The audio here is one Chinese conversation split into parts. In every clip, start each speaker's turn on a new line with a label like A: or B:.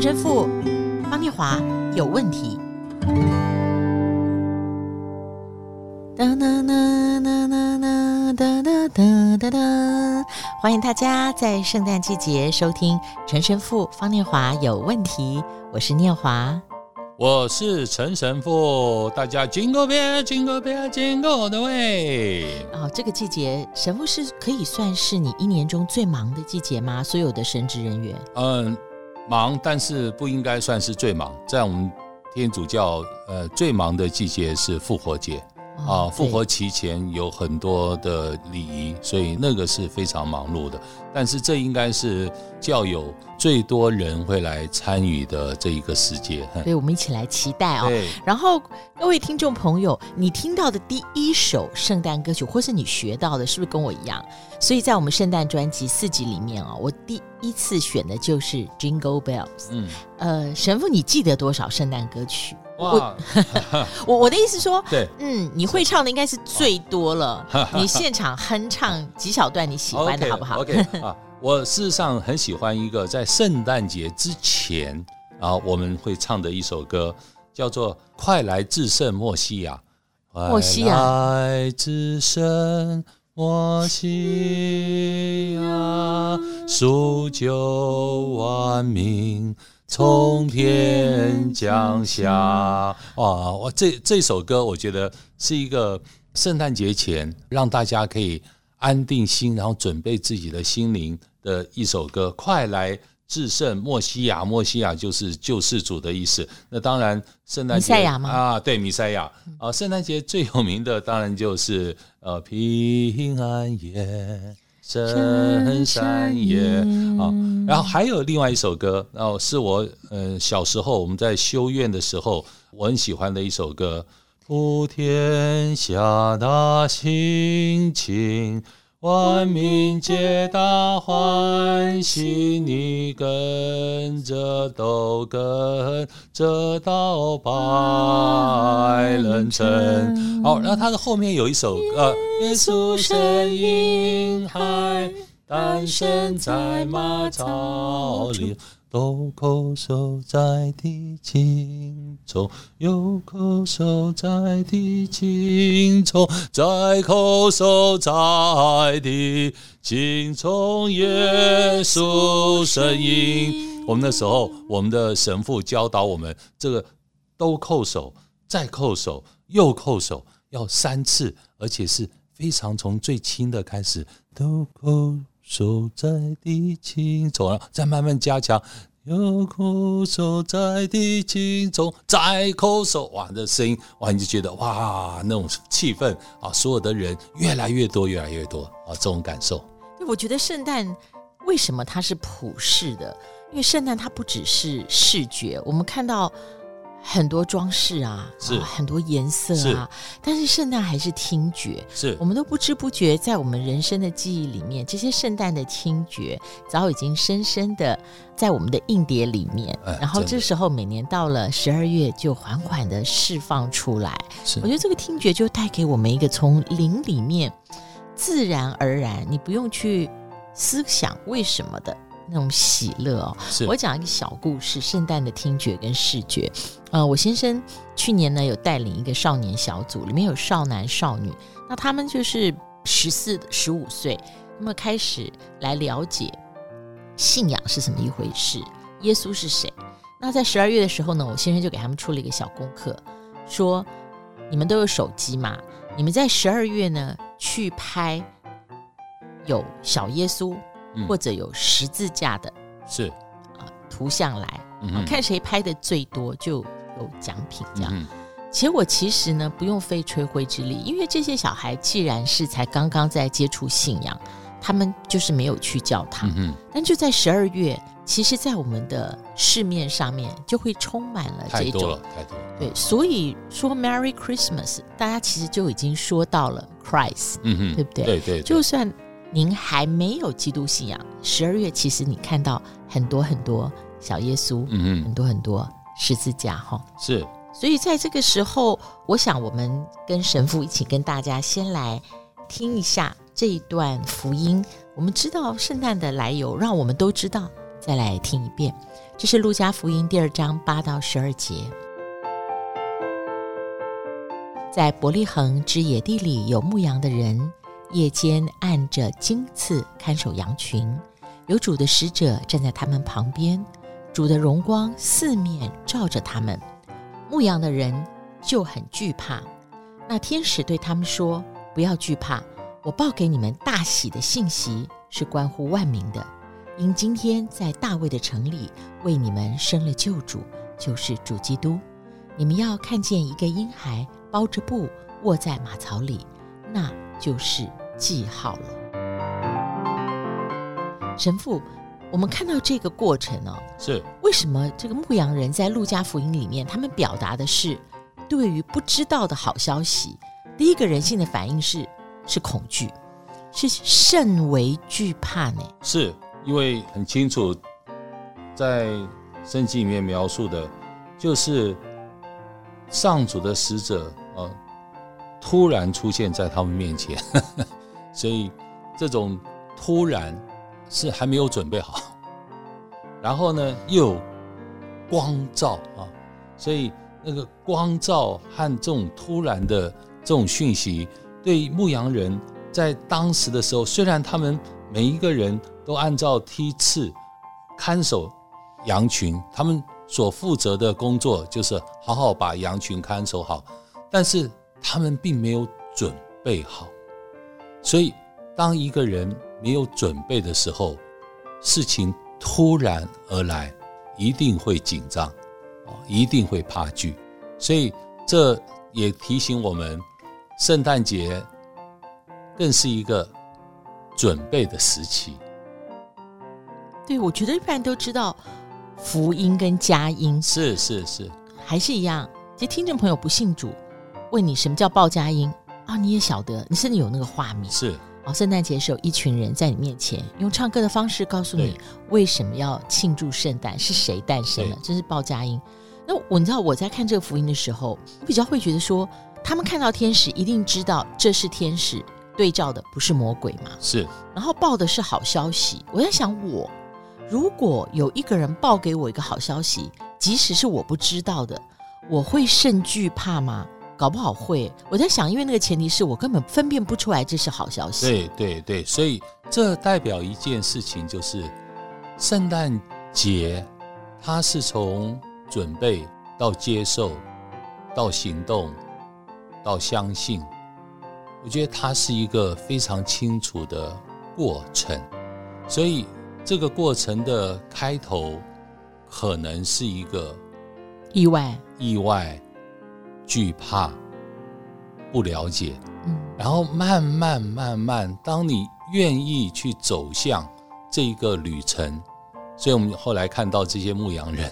A: 陈神父方念华有问题。哒哒哒哒哒哒哒哒哒哒！欢迎大家在圣诞季节收听陈神父方念华有问题。我是念华，
B: 我是陈神父。大家 Jingle Bell Jingle Bell Jingle all the way。
A: 哦，这个季节神父是可以算是你一年中最忙的季节吗？所有的神职人员？
B: 嗯，忙，但是不应该算是最忙。在我们天主教，呃，最忙的季节是复活节。啊，复活期前有很多的礼仪，所以那个是非常忙碌的。但是这应该是教友最多人会来参与的这一个时节。
A: 对，我们一起来期待哦。然后各位听众朋友，你听到的第一首圣诞歌曲，或是你学到的，是不是跟我一样？所以在我们圣诞专辑四集里面啊，我第一次选的就是 Jingle Bells。嗯，呃，神父，你记得多少圣诞歌曲？
B: 哇
A: 我 我我的意思说，
B: 对，
A: 嗯，你会唱的应该是最多了。你现场哼唱几小段你喜欢的好不好
B: ？OK, 啊，我事实上很喜欢一个在圣诞节之前啊，我们会唱的一首歌，叫做《快来至圣莫西亚》。
A: 莫西亚，
B: 快来至圣莫西亚，赎救万民。从天降下，哇！我这这首歌，我觉得是一个圣诞节前让大家可以安定心，然后准备自己的心灵的一首歌。快来至圣莫西亚，莫西亚就是救世主的意思。那当然，圣
A: 诞节亚吗？
B: 啊，对，弥赛亚啊。圣诞节最有名的当然就是呃平安夜。圣山野啊，然后还有另外一首歌，然后是我呃小时候我们在修院的时候，我很喜欢的一首歌。普天下大心情，万民皆大欢喜，你跟着都跟着到白人城。好，然后它的后面有一首呃。耶稣生婴孩诞生在马槽里，豆蔻手在地茎中，又蔻收在地茎中，再蔻收在地茎中。耶稣声音，我们那时候，我们的神父教导我们，这个都蔻收，再蔻收，又蔻收，要三次，而且是。非常从最轻的开始，豆蔻手在地茎中，再慢慢加强，又蔻收在地茎中，再蔻收，哇，这声音哇，你就觉得哇，那种气氛啊，所有的人越来越多，越来越多啊，这种感受。
A: 对我觉得圣诞为什么它是普世的？因为圣诞它不只是视觉，我们看到。很多装饰啊，很多颜色啊，是但是圣诞还是听觉，
B: 是
A: 我们都不知不觉在我们人生的记忆里面，这些圣诞的听觉早已经深深的在我们的硬碟里面。哎、然后这时候每年到了十二月，就缓缓的释放出来。是我觉得这个听觉就带给我们一个从灵里面自然而然，你不用去思想为什么的。那种喜乐哦，是我讲一个小故事：圣诞的听觉跟视觉。呃，我先生去年呢有带领一个少年小组，里面有少男少女，那他们就是十四、十五岁，那么开始来了解信仰是什么一回事，耶稣是谁。那在十二月的时候呢，我先生就给他们出了一个小功课，说：你们都有手机嘛？你们在十二月呢去拍有小耶稣。或者有十字架的，是啊，图像来，看谁拍的最多就有奖品这样。其实我其实呢不用费吹灰之力，因为这些小孩既然是才刚刚在接触信仰，他们就是没有去教堂。但就在十二月，其实，在我们的市面上面就会充满了这种太多了，太多了。对，所以说 Merry Christmas，大家其实就已经说到了 Christ，嗯嗯，对不对？
B: 对，对对，
A: 就算。您还没有基督信仰，十二月其实你看到很多很多小耶稣，嗯嗯，很多很多十字架，哈，
B: 是。
A: 所以在这个时候，我想我们跟神父一起跟大家先来听一下这一段福音。我们知道圣诞的来由，让我们都知道再来听一遍。这是路加福音第二章八到十二节。在伯利恒之野地里有牧羊的人，夜间按着荆刺看守羊群，有主的使者站在他们旁边，主的荣光四面照着他们，牧羊的人就很惧怕。那天使对他们说：“不要惧怕，我报给你们大喜的信息，是关乎万民的。因今天在大卫的城里为你们生了救主，就是主基督。你们要看见一个婴孩包着布卧在马槽里，那就是记号了。”神父，我们看到这个过程呢、哦，
B: 是
A: 为什么这个牧羊人在路加福音里面，他们表达的是？对于不知道的好消息，第一个人性的反应是是恐惧，是甚为惧怕呢？
B: 是因为很清楚，在圣经里面描述的，就是上主的使者啊，突然出现在他们面前，呵呵，所以这种突然是还没有准备好，然后呢又有光照啊，所以。那个光照和这种突然的这种讯息，对牧羊人在当时的时候，虽然他们每一个人都按照梯次看守羊群，他们所负责的工作就是好好把羊群看守好，但是他们并没有准备好，所以当一个人没有准备的时候，事情突然而来，一定会紧张。一定会怕惧，所以这也提醒我们，圣诞节更是一个准备的时期。
A: 对，我觉得一般人都知道福音跟佳音，
B: 是是是，
A: 还是一样。其实听众朋友不信主，问你什么叫报佳音啊？你也晓得，你甚至有那个画面。
B: 是
A: 哦，圣诞节的时候，一群人在你面前用唱歌的方式告诉你为什么要庆祝圣诞，是谁诞生了，这是报佳音。那我你知道我在看这个福音的时候，我比较会觉得说，他们看到天使一定知道这是天使对照的，不是魔鬼嘛？
B: 是。
A: 然后报的是好消息。我在想我，我如果有一个人报给我一个好消息，即使是我不知道的，我会甚惧怕吗？搞不好会。我在想，因为那个前提是我根本分辨不出来这是好消息。
B: 对对对，所以这代表一件事情，就是圣诞节，它是从。准备到接受，到行动，到相信，我觉得它是一个非常清楚的过程。所以这个过程的开头可能是一个
A: 意外、
B: 意外、惧怕、不了解。嗯，然后慢慢慢慢，当你愿意去走向这一个旅程，所以我们后来看到这些牧羊人。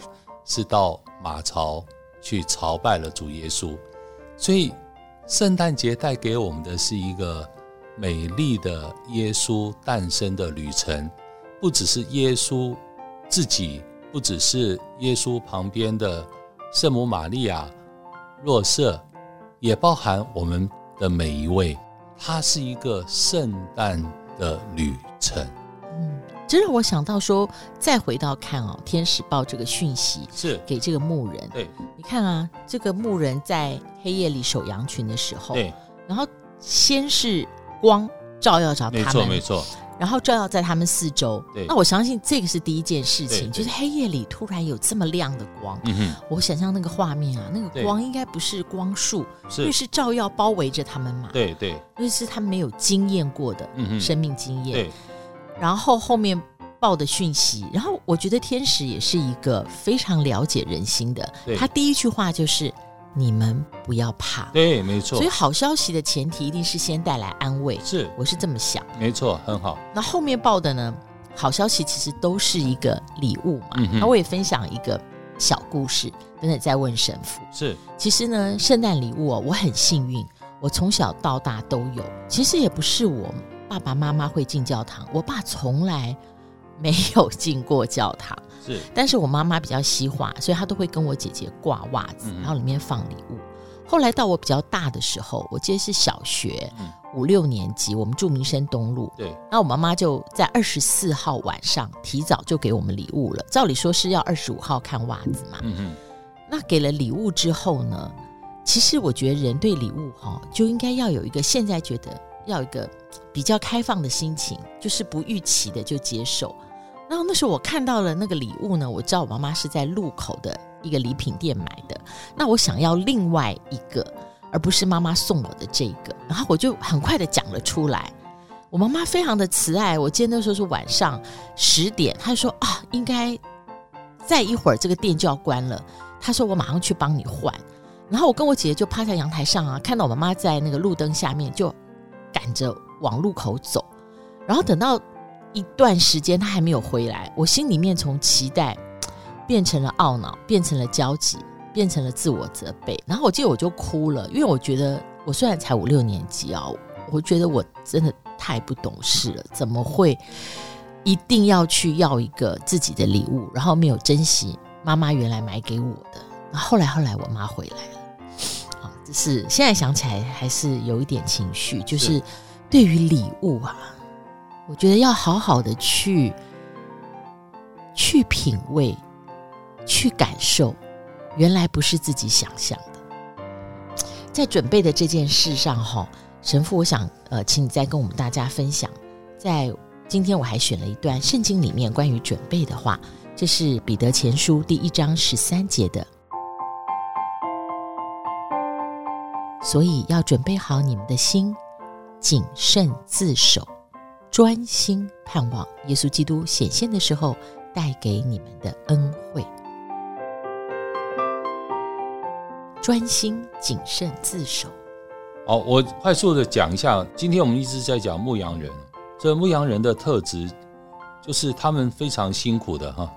B: 是到马槽去朝拜了主耶稣，所以圣诞节带给我们的是一个美丽的耶稣诞生的旅程，不只是耶稣自己，不只是耶稣旁边的圣母玛利亚、若瑟，也包含我们的每一位，它是一个圣诞的旅程。
A: 这让我想到说，再回到看哦，天使报这个讯息是给这个牧人。
B: 对，
A: 你看啊，这个牧人在黑夜里守羊群的时候，
B: 对，
A: 然后先是光照耀着他们，没
B: 错没错，
A: 然后照耀在他们四周。
B: 对，
A: 那我相信这个是第一件事情，就是黑夜里突然有这么亮的光。嗯哼，我想象那个画面啊，那个光应该不是光束，因为是照耀包围着他们嘛。
B: 对对，
A: 因为是他们没有经验过的生命经验。
B: 对。
A: 然后后面报的讯息，然后我觉得天使也是一个非常了解人心的。他第一句话就是：“你们不要怕。”
B: 对，没错。
A: 所以好消息的前提一定是先带来安慰。
B: 是，
A: 我是这么想。
B: 没错，很好。
A: 那后面报的呢？好消息其实都是一个礼物嘛。那我也分享一个小故事，等等再问神父。
B: 是。
A: 其实呢，圣诞礼物哦，我很幸运，我从小到大都有。其实也不是我。爸爸妈妈会进教堂，我爸从来没有进过教堂。是，但是我妈妈比较西化，所以她都会跟我姐姐挂袜子，然后里面放礼物。后来到我比较大的时候，我记得是小学五六年级，我们住民生东路。
B: 对，
A: 那我妈妈就在二十四号晚上提早就给我们礼物了。照理说是要二十五号看袜子嘛。嗯嗯。那给了礼物之后呢，其实我觉得人对礼物哈，就应该要有一个现在觉得要有一个比较开放的心情，就是不预期的就接受。然后那时候我看到了那个礼物呢，我知道我妈妈是在路口的一个礼品店买的。那我想要另外一个，而不是妈妈送我的这个。然后我就很快的讲了出来。我妈妈非常的慈爱。我记得那时候是晚上十点，她说啊，应该再一会儿这个店就要关了。她说我马上去帮你换。然后我跟我姐姐就趴在阳台上啊，看到我妈妈在那个路灯下面就赶着往路口走。然后等到。一段时间他还没有回来，我心里面从期待变成了懊恼，变成了焦急，变成了自我责备。然后我记得我就哭了，因为我觉得我虽然才五六年级啊，我觉得我真的太不懂事了，怎么会一定要去要一个自己的礼物，然后没有珍惜妈妈原来买给我的。然后后来后来我妈回来了，啊，就是现在想起来还是有一点情绪，就是对于礼物啊。我觉得要好好的去去品味，去感受，原来不是自己想象的。在准备的这件事上，哈，神父，我想呃，请你再跟我们大家分享。在今天我还选了一段圣经里面关于准备的话，这是彼得前书第一章十三节的。所以要准备好你们的心，谨慎自守。专心盼望耶稣基督显现的时候带给你们的恩惠。专心谨慎自守。
B: 好，我快速的讲一下。今天我们一直在讲牧羊人，这牧羊人的特质就是他们非常辛苦的哈。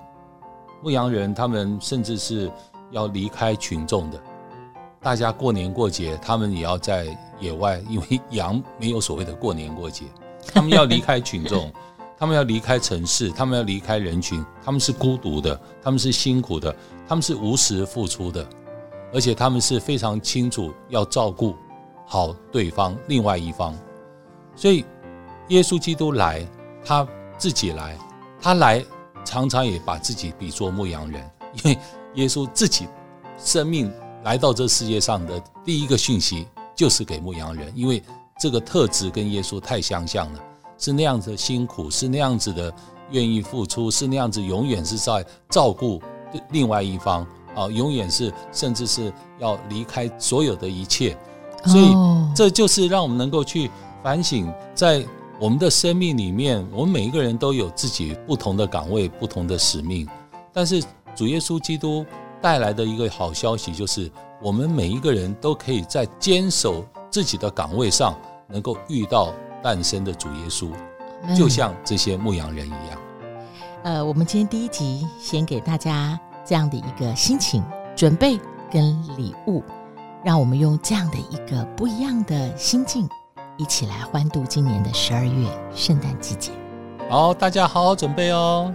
B: 牧羊人他们甚至是要离开群众的，大家过年过节，他们也要在野外，因为羊没有所谓的过年过节。他们要离开群众，他们要离开城市，他们要离开人群，他们是孤独的，他们是辛苦的，他们是无时付出的，而且他们是非常清楚要照顾好对方另外一方。所以，耶稣基督来，他自己来，他来常常也把自己比作牧羊人，因为耶稣自己生命来到这世界上的第一个讯息就是给牧羊人，因为。这个特质跟耶稣太相像了，是那样子的辛苦，是那样子的愿意付出，是那样子永远是在照顾另外一方啊，永远是甚至是要离开所有的一切，所以这就是让我们能够去反省，在我们的生命里面，我们每一个人都有自己不同的岗位、不同的使命，但是主耶稣基督带来的一个好消息就是，我们每一个人都可以在坚守自己的岗位上。能够遇到诞生的主耶稣，就像这些牧羊人一样。
A: 呃，我们今天第一集先给大家这样的一个心情准备跟礼物，让我们用这样的一个不一样的心境，一起来欢度今年的十二月圣诞季节。
B: 好，大家好好准备哦。